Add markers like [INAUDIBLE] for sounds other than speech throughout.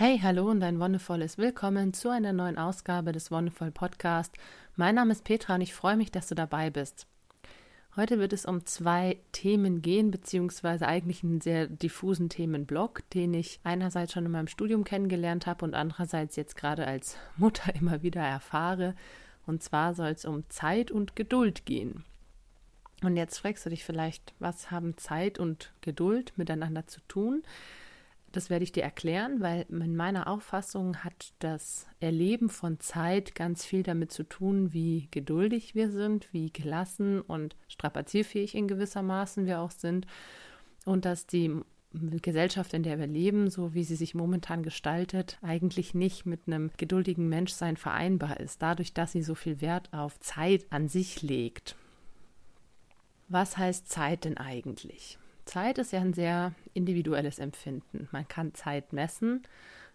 Hey, hallo und ein wundervolles Willkommen zu einer neuen Ausgabe des Wonderful Podcast. Mein Name ist Petra und ich freue mich, dass du dabei bist. Heute wird es um zwei Themen gehen, beziehungsweise eigentlich einen sehr diffusen Themenblock, den ich einerseits schon in meinem Studium kennengelernt habe und andererseits jetzt gerade als Mutter [LAUGHS] immer wieder erfahre. Und zwar soll es um Zeit und Geduld gehen. Und jetzt fragst du dich vielleicht, was haben Zeit und Geduld miteinander zu tun? Das werde ich dir erklären, weil in meiner Auffassung hat das Erleben von Zeit ganz viel damit zu tun, wie geduldig wir sind, wie gelassen und strapazierfähig in gewisser Maßen wir auch sind und dass die Gesellschaft, in der wir leben, so wie sie sich momentan gestaltet, eigentlich nicht mit einem geduldigen Menschsein vereinbar ist, dadurch, dass sie so viel Wert auf Zeit an sich legt. Was heißt Zeit denn eigentlich? Zeit ist ja ein sehr individuelles Empfinden. Man kann Zeit messen,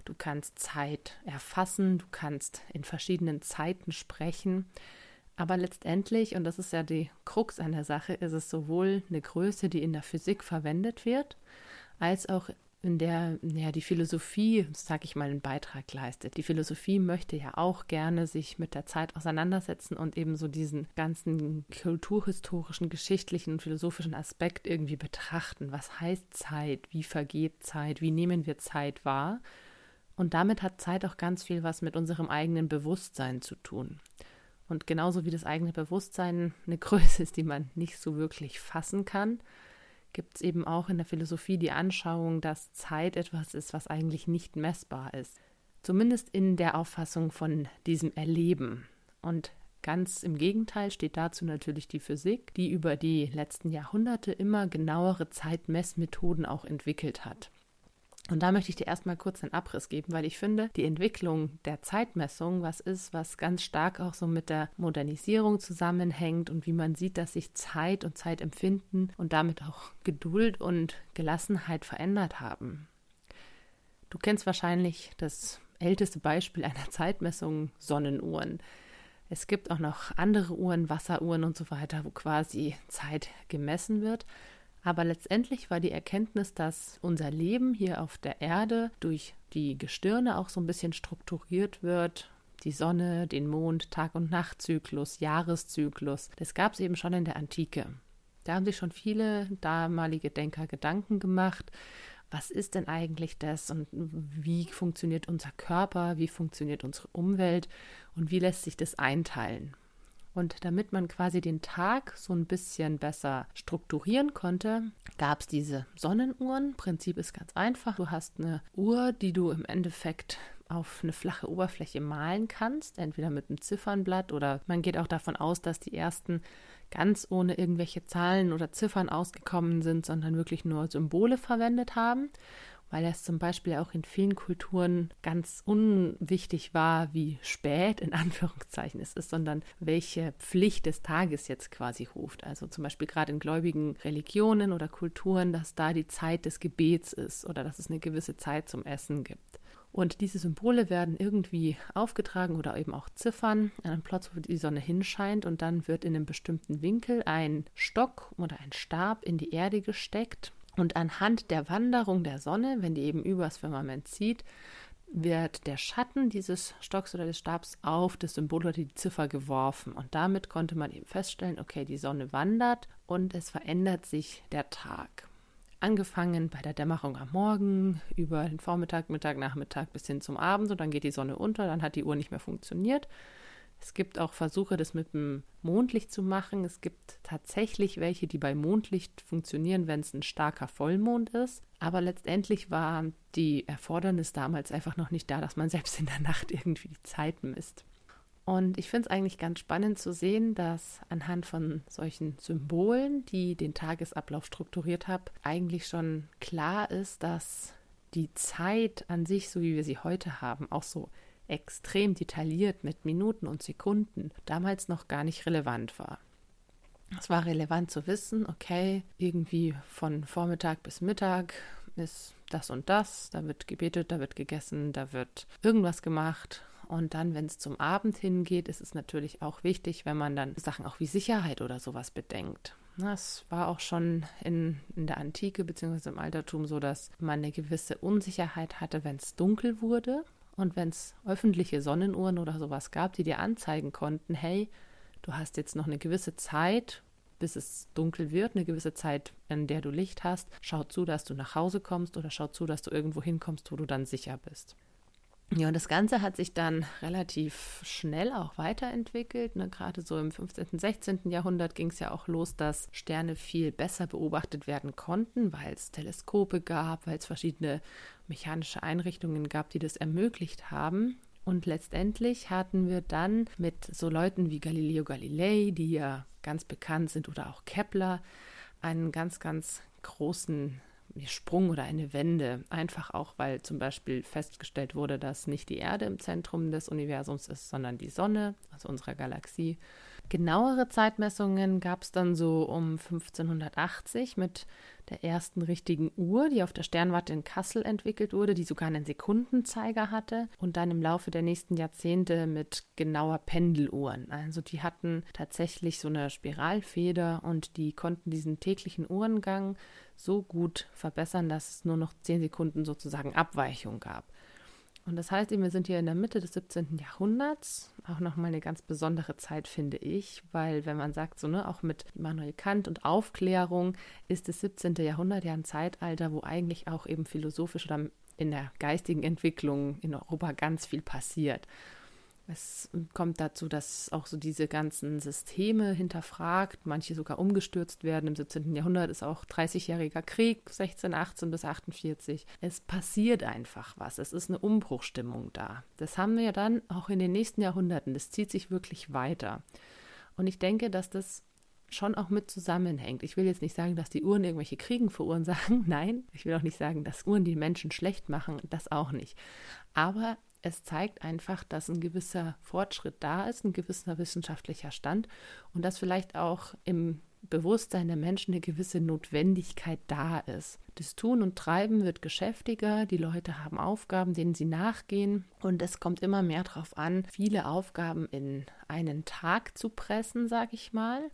du kannst Zeit erfassen, du kannst in verschiedenen Zeiten sprechen. Aber letztendlich, und das ist ja die Krux an der Sache, ist es sowohl eine Größe, die in der Physik verwendet wird, als auch in der ja, die Philosophie, sag ich mal, einen Beitrag leistet. Die Philosophie möchte ja auch gerne sich mit der Zeit auseinandersetzen und eben so diesen ganzen kulturhistorischen, geschichtlichen und philosophischen Aspekt irgendwie betrachten. Was heißt Zeit? Wie vergeht Zeit? Wie nehmen wir Zeit wahr? Und damit hat Zeit auch ganz viel was mit unserem eigenen Bewusstsein zu tun. Und genauso wie das eigene Bewusstsein eine [LAUGHS] Größe ist, die man nicht so wirklich fassen kann, gibt es eben auch in der Philosophie die Anschauung, dass Zeit etwas ist, was eigentlich nicht messbar ist. Zumindest in der Auffassung von diesem Erleben. Und ganz im Gegenteil steht dazu natürlich die Physik, die über die letzten Jahrhunderte immer genauere Zeitmessmethoden auch entwickelt hat. Und da möchte ich dir erstmal kurz einen Abriss geben, weil ich finde, die Entwicklung der Zeitmessung was ist, was ganz stark auch so mit der Modernisierung zusammenhängt und wie man sieht, dass sich Zeit und Zeitempfinden und damit auch Geduld und Gelassenheit verändert haben. Du kennst wahrscheinlich das älteste Beispiel einer Zeitmessung Sonnenuhren. Es gibt auch noch andere Uhren, Wasseruhren und so weiter, wo quasi Zeit gemessen wird. Aber letztendlich war die Erkenntnis, dass unser Leben hier auf der Erde durch die Gestirne auch so ein bisschen strukturiert wird. Die Sonne, den Mond, Tag- und Nachtzyklus, Jahreszyklus. Das gab es eben schon in der Antike. Da haben sich schon viele damalige Denker Gedanken gemacht. Was ist denn eigentlich das und wie funktioniert unser Körper, wie funktioniert unsere Umwelt und wie lässt sich das einteilen? Und damit man quasi den Tag so ein bisschen besser strukturieren konnte, gab es diese Sonnenuhren. Prinzip ist ganz einfach. Du hast eine Uhr, die du im Endeffekt auf eine flache Oberfläche malen kannst, entweder mit einem Ziffernblatt oder man geht auch davon aus, dass die ersten ganz ohne irgendwelche Zahlen oder Ziffern ausgekommen sind, sondern wirklich nur Symbole verwendet haben weil es zum Beispiel auch in vielen Kulturen ganz unwichtig war, wie spät in [LAUGHS] Anführungszeichen es ist, sondern welche Pflicht des Tages jetzt quasi ruft. Also zum Beispiel gerade in gläubigen Religionen oder Kulturen, dass da die Zeit des Gebets ist oder dass es eine gewisse Zeit zum Essen gibt. Und diese Symbole werden irgendwie aufgetragen oder eben auch Ziffern an einem Platz, wo die Sonne hinscheint. Und dann wird in einem bestimmten Winkel ein Stock oder ein Stab in die Erde gesteckt. Und anhand der Wanderung der Sonne, wenn die eben übers Firmament zieht, wird der Schatten dieses Stocks oder des Stabs auf das Symbol oder die Ziffer geworfen. Und damit konnte man eben feststellen, okay, die Sonne wandert und es verändert sich der Tag. Angefangen bei der Dämmerung am Morgen, über den Vormittag, Mittag, Nachmittag bis hin zum Abend und dann geht die Sonne unter, dann hat die Uhr nicht mehr funktioniert. Es gibt auch Versuche, das mit dem Mondlicht zu machen. Es gibt tatsächlich welche, die bei Mondlicht funktionieren, wenn es ein starker Vollmond ist. Aber letztendlich war die Erfordernis damals einfach noch nicht da, dass man [LAUGHS] selbst in der Nacht irgendwie die Zeit misst. Und ich finde es eigentlich ganz spannend zu sehen, dass anhand von solchen Symbolen, die den Tagesablauf strukturiert haben, eigentlich schon klar ist, dass die Zeit an sich, so wie wir sie heute haben, auch so extrem detailliert mit Minuten und Sekunden damals noch gar nicht relevant war. Es war relevant zu wissen, okay, irgendwie von Vormittag bis Mittag ist das und das, da wird gebetet, da wird gegessen, da wird irgendwas gemacht. Und dann, wenn es zum Abend hingeht, ist es natürlich auch wichtig, wenn man dann Sachen auch wie Sicherheit oder sowas bedenkt. Es war auch schon in, in der Antike bzw. im Altertum so, dass man eine gewisse Unsicherheit hatte, wenn es dunkel wurde und wenn es öffentliche Sonnenuhren oder sowas gab, die dir anzeigen konnten, hey, du hast jetzt noch eine gewisse Zeit, bis es dunkel wird, eine gewisse Zeit, in der du Licht hast. Schau zu, dass du nach Hause kommst oder schau zu, dass du irgendwo hinkommst, wo du dann sicher bist. Ja, und das Ganze hat sich dann relativ schnell auch weiterentwickelt. Ne? Gerade so im 15., 16. Jahrhundert ging es ja auch los, dass Sterne viel besser beobachtet werden konnten, weil es Teleskope gab, weil es verschiedene mechanische Einrichtungen gab, die das ermöglicht haben. Und letztendlich hatten wir dann mit so Leuten wie Galileo Galilei, die ja ganz bekannt sind, oder auch Kepler, einen ganz, ganz großen Sprung oder eine Wende. Einfach auch, weil zum Beispiel festgestellt wurde, dass nicht die Erde im Zentrum des Universums ist, sondern die Sonne, also unserer Galaxie. Genauere Zeitmessungen gab es dann so um 1580 mit der ersten richtigen Uhr, die auf der Sternwarte in Kassel entwickelt wurde, die sogar einen Sekundenzeiger hatte und dann im Laufe der nächsten Jahrzehnte mit genauer Pendeluhren. Also die hatten tatsächlich so eine Spiralfeder und die konnten diesen täglichen Uhrengang so gut verbessern, dass es nur noch zehn Sekunden sozusagen Abweichung gab. Und das heißt wir sind hier in der Mitte des 17. Jahrhunderts, auch nochmal eine ganz besondere Zeit, finde ich, weil wenn man sagt, so, ne, auch mit Immanuel Kant und Aufklärung ist das 17. Jahrhundert ja ein Zeitalter, wo eigentlich auch eben philosophisch oder in der geistigen Entwicklung in Europa ganz viel passiert. Es kommt dazu, dass auch so diese ganzen Systeme hinterfragt, manche sogar umgestürzt werden. Im 17. Jahrhundert ist auch 30-jähriger Krieg, 1618 bis 48. Es passiert einfach was. Es ist eine Umbruchstimmung da. Das haben wir dann auch in den nächsten Jahrhunderten. Das zieht sich wirklich weiter. Und ich denke, dass das schon auch mit zusammenhängt. Ich will jetzt nicht sagen, dass die Uhren irgendwelche Kriegen verursachen. [LAUGHS] Nein, ich will auch nicht sagen, dass Uhren die Menschen schlecht machen. Das auch nicht. Aber es zeigt einfach, dass ein gewisser Fortschritt da ist, ein gewisser wissenschaftlicher Stand und dass vielleicht auch im Bewusstsein der Menschen eine gewisse Notwendigkeit da ist. Das Tun und Treiben wird geschäftiger, die Leute haben Aufgaben, denen sie nachgehen und es kommt immer mehr darauf an, viele Aufgaben in einen Tag zu pressen, sage ich mal.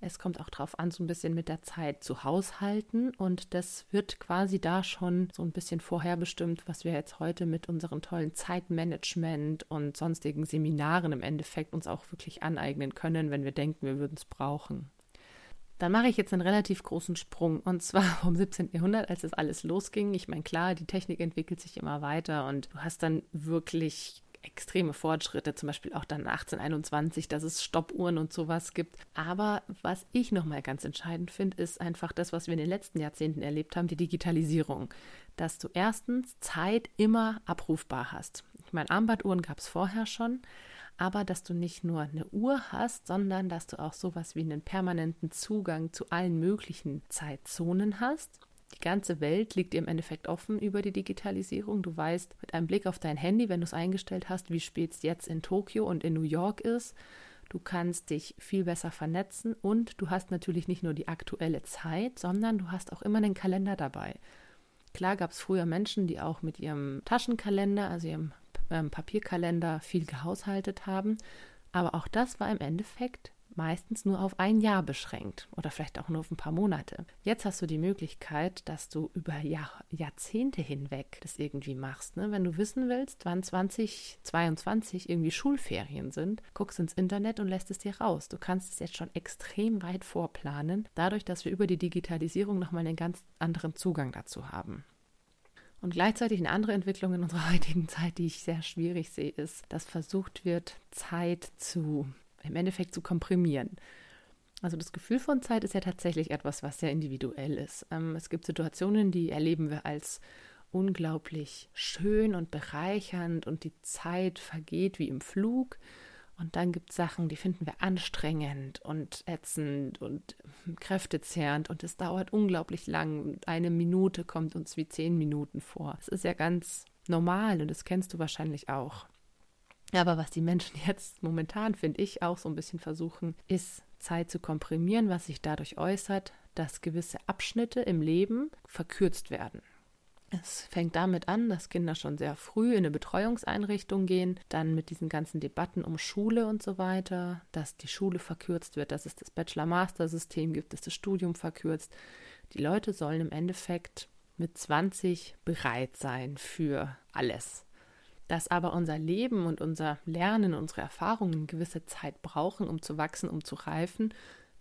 Es kommt auch darauf an, so ein bisschen mit der Zeit zu haushalten. Und das wird quasi da schon so ein bisschen vorherbestimmt, was wir jetzt heute mit unseren tollen Zeitmanagement und sonstigen Seminaren im Endeffekt uns auch wirklich aneignen können, wenn wir denken, wir würden es brauchen. Dann mache ich jetzt einen relativ großen Sprung und zwar [LAUGHS] vom 17. Jahrhundert, als das alles losging. Ich meine, klar, die Technik entwickelt sich immer weiter und du hast dann wirklich extreme Fortschritte, zum Beispiel auch dann 1821, dass es Stoppuhren und sowas gibt. Aber was ich nochmal ganz entscheidend finde, ist einfach das, was wir in den letzten Jahrzehnten erlebt haben, die Digitalisierung. Dass du erstens Zeit immer abrufbar hast. Ich meine, Armbanduhren gab es vorher schon, aber dass du nicht nur eine Uhr hast, sondern dass du auch sowas wie einen permanenten Zugang zu allen möglichen Zeitzonen hast die ganze Welt liegt dir im Endeffekt offen über die Digitalisierung. Du weißt mit einem Blick auf dein Handy, wenn du es eingestellt hast, wie spät es jetzt in Tokio und in New York ist. Du kannst dich viel besser vernetzen und du hast natürlich nicht nur die aktuelle Zeit, sondern du hast auch immer einen Kalender dabei. Klar gab es früher Menschen, die auch mit ihrem Taschenkalender, also ihrem ähm, Papierkalender, viel gehaushaltet haben. Aber auch das war im Endeffekt meistens nur auf ein Jahr beschränkt oder vielleicht auch nur auf ein paar Monate. Jetzt hast du die Möglichkeit, dass du über Jahr, Jahrzehnte hinweg das irgendwie machst. Ne? Wenn du wissen willst, wann 2022 irgendwie Schulferien sind, guckst ins Internet und lässt es dir raus. Du kannst es jetzt schon extrem weit vorplanen, dadurch, dass wir über die Digitalisierung nochmal einen ganz anderen Zugang dazu haben. Und gleichzeitig eine andere Entwicklung in unserer [LAUGHS] heutigen Zeit, die ich sehr schwierig sehe, ist, dass versucht wird, Zeit zu im Endeffekt zu komprimieren. Also das Gefühl von Zeit ist ja tatsächlich etwas, was sehr individuell ist. Ähm, es gibt Situationen, die erleben wir als unglaublich schön und bereichernd und die Zeit vergeht wie im Flug. Und dann gibt es Sachen, die finden wir anstrengend und ätzend und kräftezehrend und es dauert unglaublich lang. Eine Minute kommt uns wie zehn Minuten vor. Es ist ja ganz normal und das kennst du wahrscheinlich auch. Aber was die Menschen [LAUGHS] jetzt momentan, finde ich, auch so ein bisschen versuchen, ist Zeit zu komprimieren, was sich dadurch äußert, dass gewisse Abschnitte im Leben verkürzt werden. Es fängt damit an, dass Kinder schon sehr früh in eine Betreuungseinrichtung gehen, dann mit diesen ganzen Debatten um Schule und so weiter, dass die Schule verkürzt wird, dass es das Bachelor-Master-System gibt, dass das Studium verkürzt. Die Leute sollen im Endeffekt mit 20 bereit sein für alles. Dass aber unser Leben und unser Lernen, unsere Erfahrungen gewisse Zeit brauchen, um zu wachsen, um zu reifen,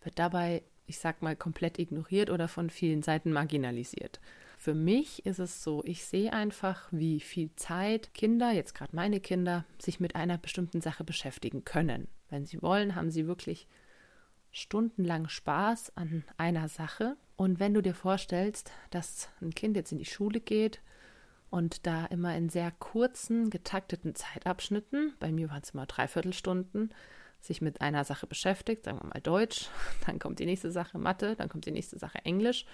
wird dabei, ich sag mal, komplett ignoriert oder von vielen Seiten marginalisiert. Für mich ist es so, ich sehe einfach, wie viel Zeit Kinder, jetzt gerade meine Kinder, sich mit einer bestimmten Sache beschäftigen können. Wenn sie wollen, haben sie wirklich stundenlang Spaß an einer Sache. Und wenn du dir vorstellst, dass ein Kind jetzt in die Schule geht und da immer in sehr kurzen, getakteten Zeitabschnitten, bei mir waren es immer Dreiviertelstunden, sich mit einer Sache beschäftigt, sagen wir mal Deutsch, [LAUGHS] dann kommt die nächste Sache Mathe, dann kommt die nächste Sache Englisch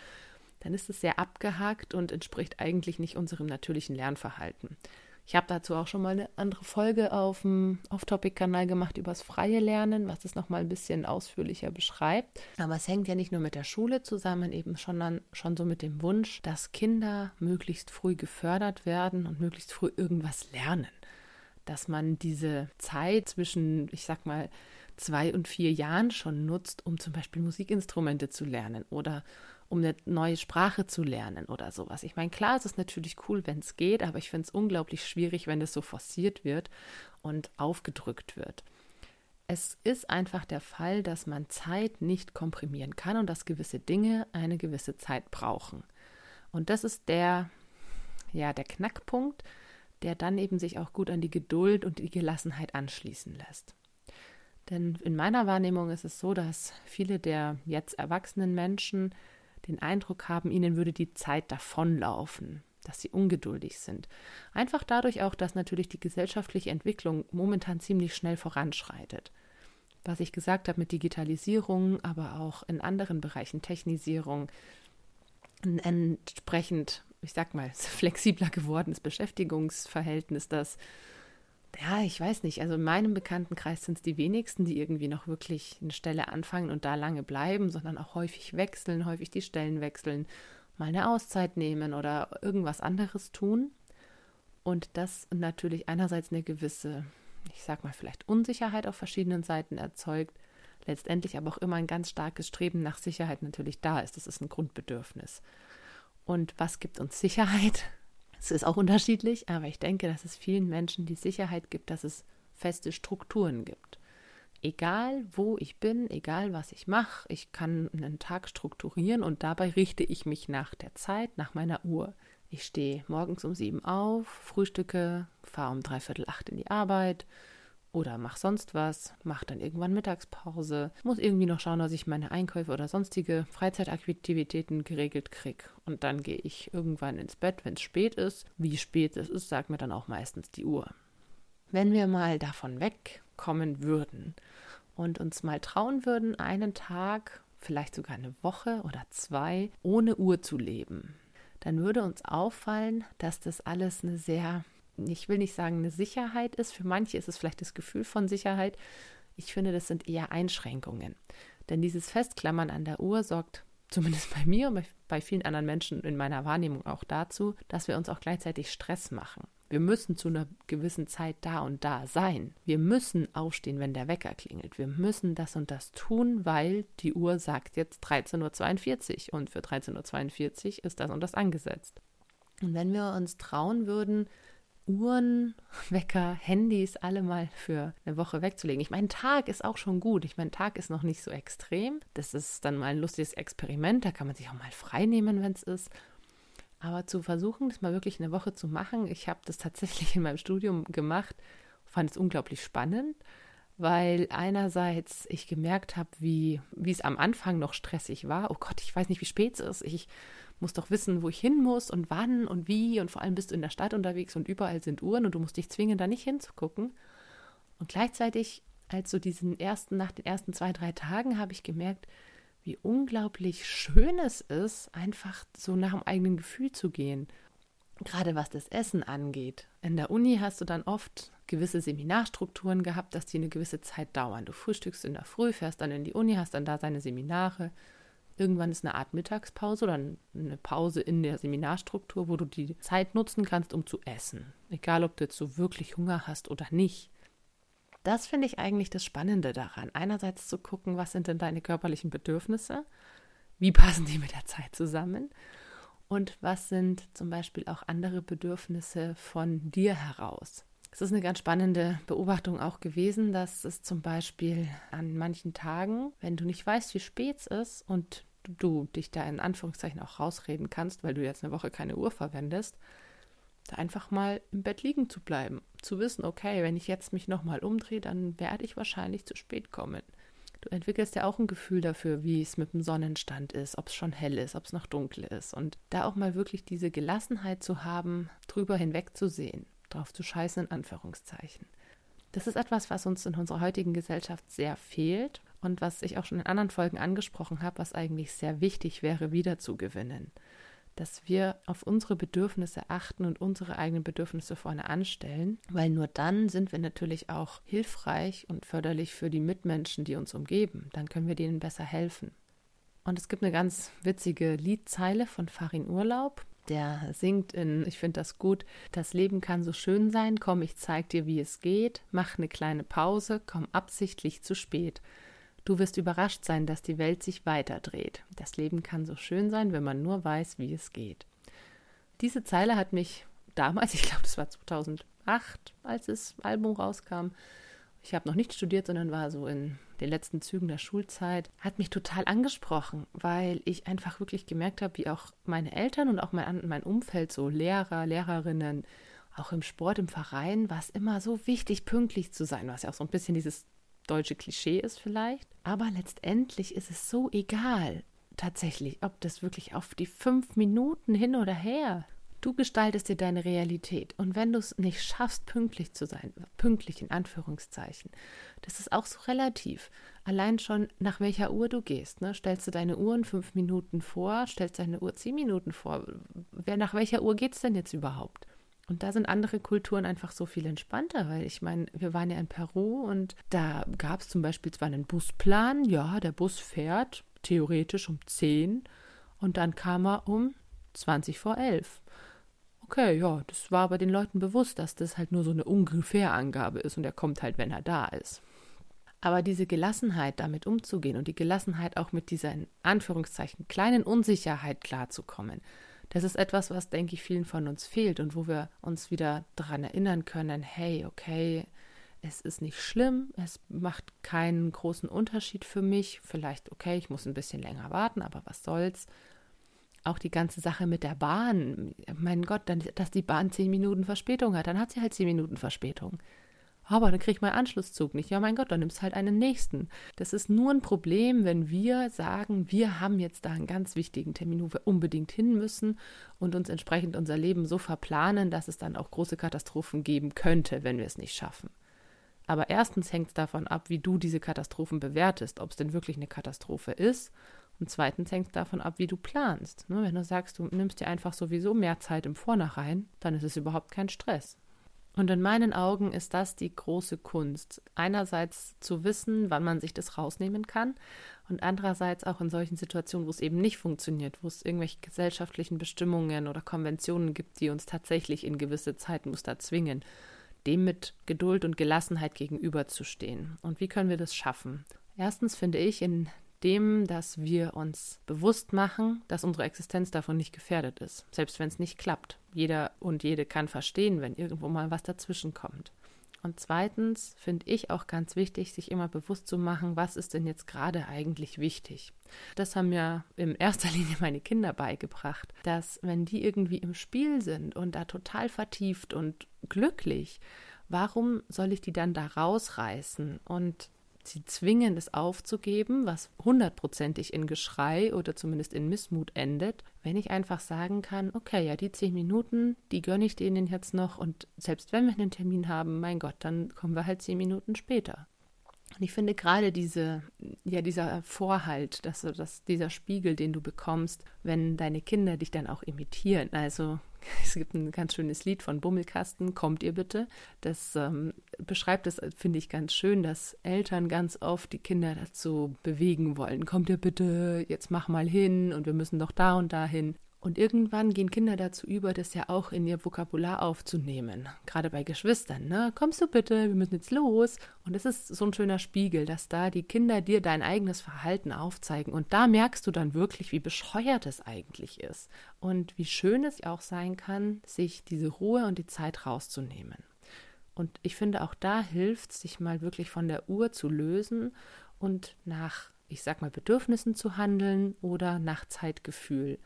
dann ist es sehr abgehakt und entspricht eigentlich nicht unserem natürlichen Lernverhalten. Ich habe dazu auch schon mal eine andere Folge auf dem Off-Topic-Kanal gemacht über das freie Lernen, was es nochmal ein bisschen ausführlicher beschreibt. Aber es hängt ja nicht nur mit der Schule zusammen, eben schon, dann, schon so mit dem Wunsch, dass Kinder möglichst früh gefördert werden und möglichst früh irgendwas lernen. Dass man diese Zeit zwischen, ich sag mal, zwei und vier Jahren schon nutzt, um zum Beispiel Musikinstrumente zu lernen oder um eine neue Sprache zu lernen oder sowas. Ich meine, klar, es ist natürlich cool, wenn es geht, aber ich finde es unglaublich schwierig, wenn es so forciert wird und aufgedrückt wird. Es ist einfach der Fall, dass man Zeit nicht komprimieren kann und dass gewisse Dinge eine gewisse Zeit brauchen. Und das ist der, ja, der Knackpunkt, der dann eben sich auch gut an die Geduld und die Gelassenheit anschließen lässt. Denn in meiner Wahrnehmung ist es so, dass viele der jetzt erwachsenen Menschen den Eindruck haben, ihnen würde die Zeit davonlaufen, dass sie ungeduldig sind. Einfach dadurch auch, dass natürlich die gesellschaftliche Entwicklung momentan ziemlich schnell voranschreitet. Was ich gesagt habe mit Digitalisierung, aber auch in anderen Bereichen Technisierung, entsprechend, ich sag mal, [LAUGHS] flexibler gewordenes Beschäftigungsverhältnis, das ja, ich weiß nicht. Also in meinem Bekanntenkreis sind es die wenigsten, die irgendwie noch wirklich eine Stelle anfangen und da lange bleiben, sondern auch häufig wechseln, häufig die Stellen wechseln, mal eine Auszeit nehmen oder irgendwas anderes tun. Und das natürlich einerseits eine gewisse, ich sag mal, vielleicht Unsicherheit auf verschiedenen Seiten erzeugt, letztendlich aber auch immer ein ganz starkes Streben nach Sicherheit natürlich da ist. Das ist ein Grundbedürfnis. Und was gibt uns Sicherheit? Es ist auch unterschiedlich, aber ich denke, dass es vielen Menschen die Sicherheit gibt, dass es feste Strukturen gibt. Egal, wo ich bin, egal, was ich mache, ich kann einen Tag strukturieren und dabei richte ich mich nach der Zeit, nach meiner Uhr. Ich stehe morgens um sieben auf, frühstücke, fahre um dreiviertel acht in die Arbeit, oder mach sonst was, mach dann irgendwann Mittagspause, muss irgendwie noch schauen, dass ich meine Einkäufe oder sonstige Freizeitaktivitäten geregelt kriege. Und dann gehe ich irgendwann ins Bett, wenn es spät ist. Wie spät es ist, sagt mir dann auch meistens die Uhr. Wenn wir mal davon wegkommen würden und uns mal trauen würden, einen Tag, vielleicht sogar eine Woche oder zwei, ohne Uhr zu leben, dann würde uns auffallen, dass das alles eine sehr ich will nicht sagen, eine Sicherheit ist. Für manche ist es vielleicht das Gefühl von Sicherheit. Ich finde, das sind eher Einschränkungen. Denn dieses Festklammern an der Uhr sorgt zumindest bei mir und bei, vielen anderen Menschen in meiner Wahrnehmung auch dazu, dass wir uns auch gleichzeitig Stress machen. Wir müssen zu einer gewissen Zeit da und da sein. Wir müssen aufstehen, wenn der Wecker klingelt. Wir müssen das und das tun, weil die Uhr sagt jetzt 13.42 Uhr und für 13.42 Uhr ist das und das angesetzt. Und wenn wir uns trauen würden, Uhren, Wecker, Handys alle mal für eine Woche wegzulegen. Ich meine, Tag ist auch schon gut. Ich meine, Tag ist noch nicht so extrem. Das ist dann mal ein lustiges Experiment. Da kann man sich auch mal frei nehmen, wenn es ist. Aber zu versuchen, das mal wirklich eine Woche zu machen, ich habe das tatsächlich [LAUGHS] in meinem Studium gemacht, fand es unglaublich spannend, weil einerseits ich gemerkt habe, wie, wie es am Anfang noch stressig war. Oh Gott, ich weiß nicht, wie spät es ist. Ich muss doch wissen, wo ich hin muss und wann und wie und vor allem bist du in der Stadt unterwegs und überall sind Uhren und du musst dich zwingen, da nicht hinzugucken. Und gleichzeitig, als so diesen ersten, nach den ersten zwei, drei Tagen, habe ich gemerkt, wie unglaublich schön es ist, einfach so nach dem eigenen Gefühl zu gehen. Gerade was das Essen angeht. In der Uni hast du dann oft gewisse Seminarstrukturen gehabt, dass die eine gewisse Zeit dauern. Du frühstückst in der Früh, fährst dann in die Uni, hast dann da seine Seminare Irgendwann ist eine Art Mittagspause oder eine Pause in der Seminarstruktur, wo du die Zeit nutzen kannst, um zu essen. Egal, ob du jetzt so wirklich Hunger hast oder nicht. Das finde ich eigentlich das Spannende daran. Einerseits zu gucken, was sind denn deine körperlichen Bedürfnisse? Wie passen die mit der Zeit zusammen? Und was sind zum Beispiel auch andere Bedürfnisse von dir heraus? Es ist eine ganz spannende Beobachtung auch gewesen, dass es zum Beispiel an manchen Tagen, wenn du nicht weißt, wie spät es ist und du dich da in Anführungszeichen auch rausreden kannst, weil du jetzt eine Woche keine Uhr verwendest, da einfach mal im Bett liegen zu bleiben. Zu wissen, okay, wenn ich jetzt mich nochmal umdrehe, dann werde ich wahrscheinlich zu spät kommen. Du entwickelst ja auch ein Gefühl dafür, wie es mit dem Sonnenstand ist, ob es schon hell ist, ob es noch dunkel ist. Und da auch mal wirklich diese Gelassenheit zu haben, drüber hinwegzusehen drauf zu scheißen, in Anführungszeichen. Das ist etwas, was uns in unserer heutigen Gesellschaft sehr fehlt und was ich auch schon in anderen Folgen angesprochen habe, was eigentlich sehr wichtig wäre, wiederzugewinnen. Dass wir auf unsere Bedürfnisse achten und unsere eigenen Bedürfnisse vorne anstellen, weil nur dann sind wir natürlich auch hilfreich und förderlich für die Mitmenschen, die uns umgeben. Dann können wir denen besser helfen. Und es gibt eine ganz witzige Liedzeile von Farin Urlaub, der singt in, ich finde das gut, das Leben kann so schön sein, komm, ich zeig dir, wie es geht, mach eine kleine Pause, komm absichtlich zu spät. Du wirst überrascht sein, dass die Welt sich weiterdreht. Das Leben kann so schön sein, wenn man nur weiß, wie es geht. Diese Zeile hat mich damals, [LAUGHS] ich glaube, das war 2008, als das Album rauskam, ich habe noch nicht studiert, sondern war so in den letzten Zügen der Schulzeit, hat mich total angesprochen, weil ich einfach wirklich gemerkt habe, wie auch meine Eltern und auch mein, mein Umfeld, so Lehrer, Lehrerinnen, auch im Sport, im Verein, war es immer so wichtig, pünktlich zu sein, was ja auch so ein bisschen dieses deutsche Klischee ist vielleicht. Aber letztendlich ist es so egal, tatsächlich, ob das wirklich auf die fünf Minuten hin oder her Du gestaltest dir deine Realität. Und wenn du es nicht schaffst, pünktlich zu sein, pünktlich in Anführungszeichen, das ist auch so relativ. Allein schon nach welcher Uhr du gehst. Ne? Stellst du deine Uhr in fünf Minuten vor, stellst deine Uhr zehn Minuten vor. Wer, nach welcher Uhr geht es denn jetzt überhaupt? Und da sind andere Kulturen einfach so viel entspannter, weil ich meine, wir waren ja in Peru und da gab es zum Beispiel zwar einen Busplan, ja, der Bus fährt theoretisch um 10 und dann kam er um 20 vor 11 okay, ja, das war aber den Leuten bewusst, dass das halt nur so eine ungefähr Angabe ist und er kommt halt, wenn er da ist. Aber diese Gelassenheit, damit umzugehen und die Gelassenheit auch mit dieser in Anführungszeichen kleinen Unsicherheit klarzukommen, das ist etwas, was, denke ich, vielen von uns fehlt und wo wir uns wieder daran erinnern können, hey, okay, es ist nicht schlimm, es macht keinen großen Unterschied für mich. Vielleicht, okay, ich muss ein bisschen länger warten, aber was soll's auch die ganze Sache mit der Bahn. Mein Gott, dann, dass die Bahn zehn Minuten Verspätung hat, dann hat sie halt zehn Minuten Verspätung. Aber dann kriege ich meinen Anschlusszug nicht. Ja, mein Gott, dann nimmst halt einen nächsten. Das ist nur ein Problem, wenn wir sagen, wir haben jetzt da einen ganz wichtigen Termin, wo wir unbedingt hin müssen und uns entsprechend unser Leben so verplanen, dass es dann auch große Katastrophen geben könnte, wenn wir es nicht schaffen. Aber erstens hängt es davon ab, wie du diese Katastrophen bewertest, ob es denn wirklich eine Katastrophe ist und zweitens hängt es davon ab, wie du planst. Ne? Wenn du sagst, du nimmst dir einfach sowieso mehr Zeit im Vornherein, dann ist es überhaupt kein Stress. Und in meinen Augen ist das die große Kunst. Einerseits zu wissen, wann man sich das rausnehmen kann und andererseits auch in solchen Situationen, wo es eben nicht funktioniert, wo es irgendwelche gesellschaftlichen Bestimmungen oder Konventionen gibt, die uns tatsächlich in gewisse Zeitmuster zwingen, dem mit Geduld und Gelassenheit gegenüberzustehen. Und wie können wir das schaffen? Erstens finde ich in dem, dass wir uns bewusst machen, dass unsere Existenz davon nicht gefährdet ist, selbst wenn es nicht klappt. Jeder und jede kann verstehen, wenn irgendwo mal was dazwischen kommt. Und zweitens finde ich auch ganz wichtig, sich immer bewusst zu machen, was ist denn jetzt gerade eigentlich wichtig. Das haben mir in erster [LAUGHS] Linie meine Kinder beigebracht, dass wenn die irgendwie im Spiel sind und da total vertieft und glücklich, warum soll ich die dann da rausreißen und sie zwingen, es aufzugeben, was hundertprozentig in Geschrei oder zumindest in Missmut endet, wenn ich einfach sagen kann, okay, ja, die zehn Minuten, die gönne ich denen jetzt noch und selbst wenn wir einen Termin haben, mein Gott, dann kommen wir halt zehn Minuten später. Und ich finde gerade diese, ja, dieser Vorhalt, dass, dass dieser Spiegel, den du bekommst, wenn deine Kinder dich dann auch imitieren. Also [LAUGHS] Es gibt ein ganz schönes Lied von Bummelkasten, Kommt ihr bitte? Das ähm, beschreibt es, finde ich, ganz schön, dass Eltern ganz oft die Kinder dazu bewegen wollen. Kommt ihr bitte, jetzt mach mal hin und wir müssen doch da und da hin. Und irgendwann gehen Kinder dazu über, das ja auch in ihr Vokabular aufzunehmen. Gerade bei Geschwistern, ne? Kommst du bitte, wir müssen jetzt los. Und es ist so ein schöner Spiegel, dass da die Kinder dir dein eigenes Verhalten aufzeigen. Und da merkst du dann wirklich, wie bescheuert es eigentlich ist. Und wie schön es auch sein kann, sich diese Ruhe und die Zeit rauszunehmen. Und ich finde, auch da hilft es, sich mal wirklich von der Uhr zu lösen und nach, ich sag mal, Bedürfnissen zu handeln oder nach Zeitgefühl.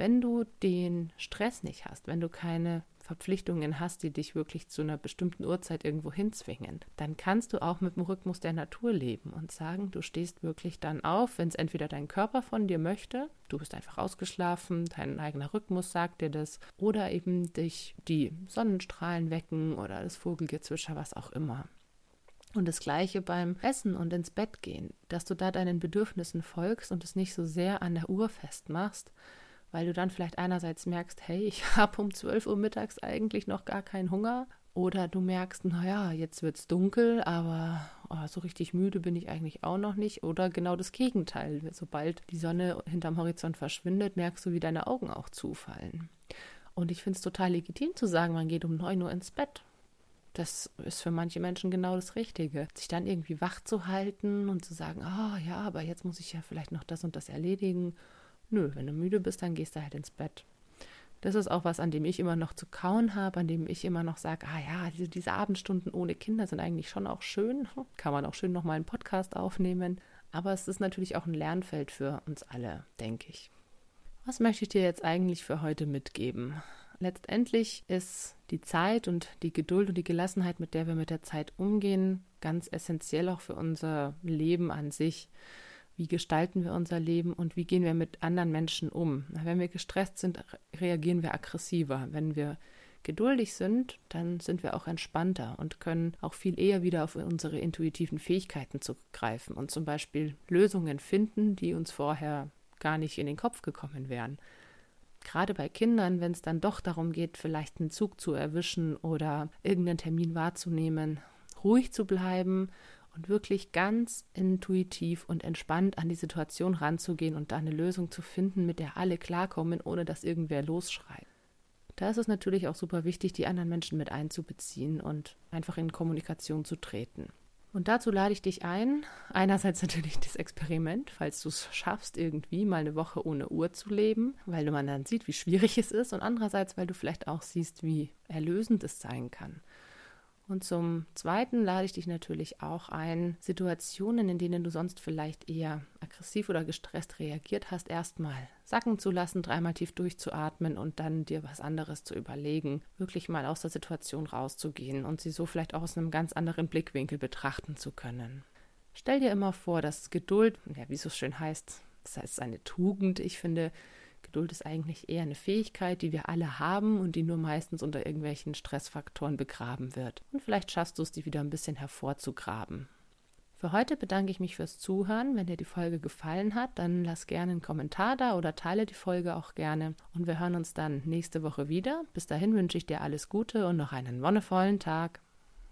Wenn du den Stress nicht hast, wenn du keine Verpflichtungen hast, die dich wirklich zu einer bestimmten Uhrzeit irgendwo hinzwingen, dann kannst du auch mit dem Rhythmus der Natur leben und sagen, du stehst wirklich dann auf, wenn es entweder dein Körper von dir möchte, du bist einfach ausgeschlafen, dein eigener Rhythmus sagt dir das, oder eben dich die Sonnenstrahlen wecken oder das Vogelgezwitscher, was auch immer. Und das gleiche beim Essen und ins Bett gehen, dass du da deinen Bedürfnissen folgst und es nicht so sehr an der Uhr festmachst, weil du dann vielleicht einerseits merkst, hey, ich [LAUGHS] habe um 12 Uhr mittags eigentlich noch gar keinen Hunger. Oder du merkst, naja, jetzt wird es dunkel, aber oh, so richtig müde bin ich eigentlich auch noch nicht. Oder genau das Gegenteil. Sobald die Sonne hinterm Horizont verschwindet, merkst du, wie deine Augen auch zufallen. Und ich finde es total legitim zu sagen, man geht um 9 Uhr ins Bett. Das ist für manche Menschen genau das Richtige. Sich dann irgendwie wach zu halten und zu sagen, oh ja, aber jetzt muss ich ja vielleicht noch das und das erledigen Nö, wenn du müde bist, dann gehst du halt ins Bett. Das ist auch was, an dem ich immer noch zu kauen habe, an dem ich immer noch sage, ah ja, diese, diese Abendstunden ohne Kinder sind eigentlich schon auch schön. [LAUGHS] Kann man auch schön nochmal einen Podcast aufnehmen. Aber es ist natürlich auch ein Lernfeld für uns alle, denke ich. Was möchte ich dir jetzt eigentlich für heute mitgeben? Letztendlich ist die Zeit und die Geduld und die Gelassenheit, mit der wir mit der Zeit umgehen, ganz essentiell auch für unser Leben an sich wie gestalten wir unser Leben und wie gehen wir mit anderen Menschen um. Wenn wir gestresst sind, reagieren wir aggressiver. Wenn wir geduldig sind, dann sind wir auch entspannter und können auch viel eher wieder auf unsere intuitiven Fähigkeiten zugreifen und zum Beispiel Lösungen finden, die uns vorher gar nicht in den Kopf gekommen wären. Gerade bei Kindern, wenn es dann doch darum geht, vielleicht einen Zug zu erwischen oder irgendeinen Termin wahrzunehmen, ruhig zu bleiben und wirklich ganz intuitiv und entspannt an die Situation ranzugehen und da eine Lösung zu finden, mit der alle klarkommen, ohne dass irgendwer losschreit. Da ist es natürlich auch super wichtig, die anderen Menschen mit einzubeziehen und einfach in Kommunikation zu treten. Und dazu lade ich dich ein, einerseits natürlich das Experiment, falls du es schaffst, irgendwie mal eine Woche ohne Uhr zu leben, weil man dann sieht, wie schwierig es ist, und andererseits, weil du vielleicht auch siehst, wie erlösend es sein kann. Und zum Zweiten lade ich dich natürlich auch ein, Situationen, in denen du sonst vielleicht eher aggressiv oder gestresst reagiert hast, erstmal sacken zu lassen, dreimal tief durchzuatmen und dann dir was anderes zu überlegen, wirklich mal aus der Situation rauszugehen und sie so vielleicht auch aus einem ganz anderen Blickwinkel betrachten zu können. Stell dir immer vor, dass Geduld, ja, wie es so schön heißt, das heißt eine Tugend, ich finde, Geduld ist eigentlich eher eine Fähigkeit, die wir alle haben und die nur meistens unter irgendwelchen Stressfaktoren begraben wird. Und vielleicht schaffst du es, die wieder ein bisschen hervorzugraben. Für heute bedanke ich mich fürs Zuhören. Wenn dir die Folge gefallen hat, dann lass gerne einen Kommentar da oder teile die Folge auch gerne. Und wir hören uns dann nächste Woche wieder. Bis dahin wünsche ich dir alles Gute und noch einen wonnevollen Tag.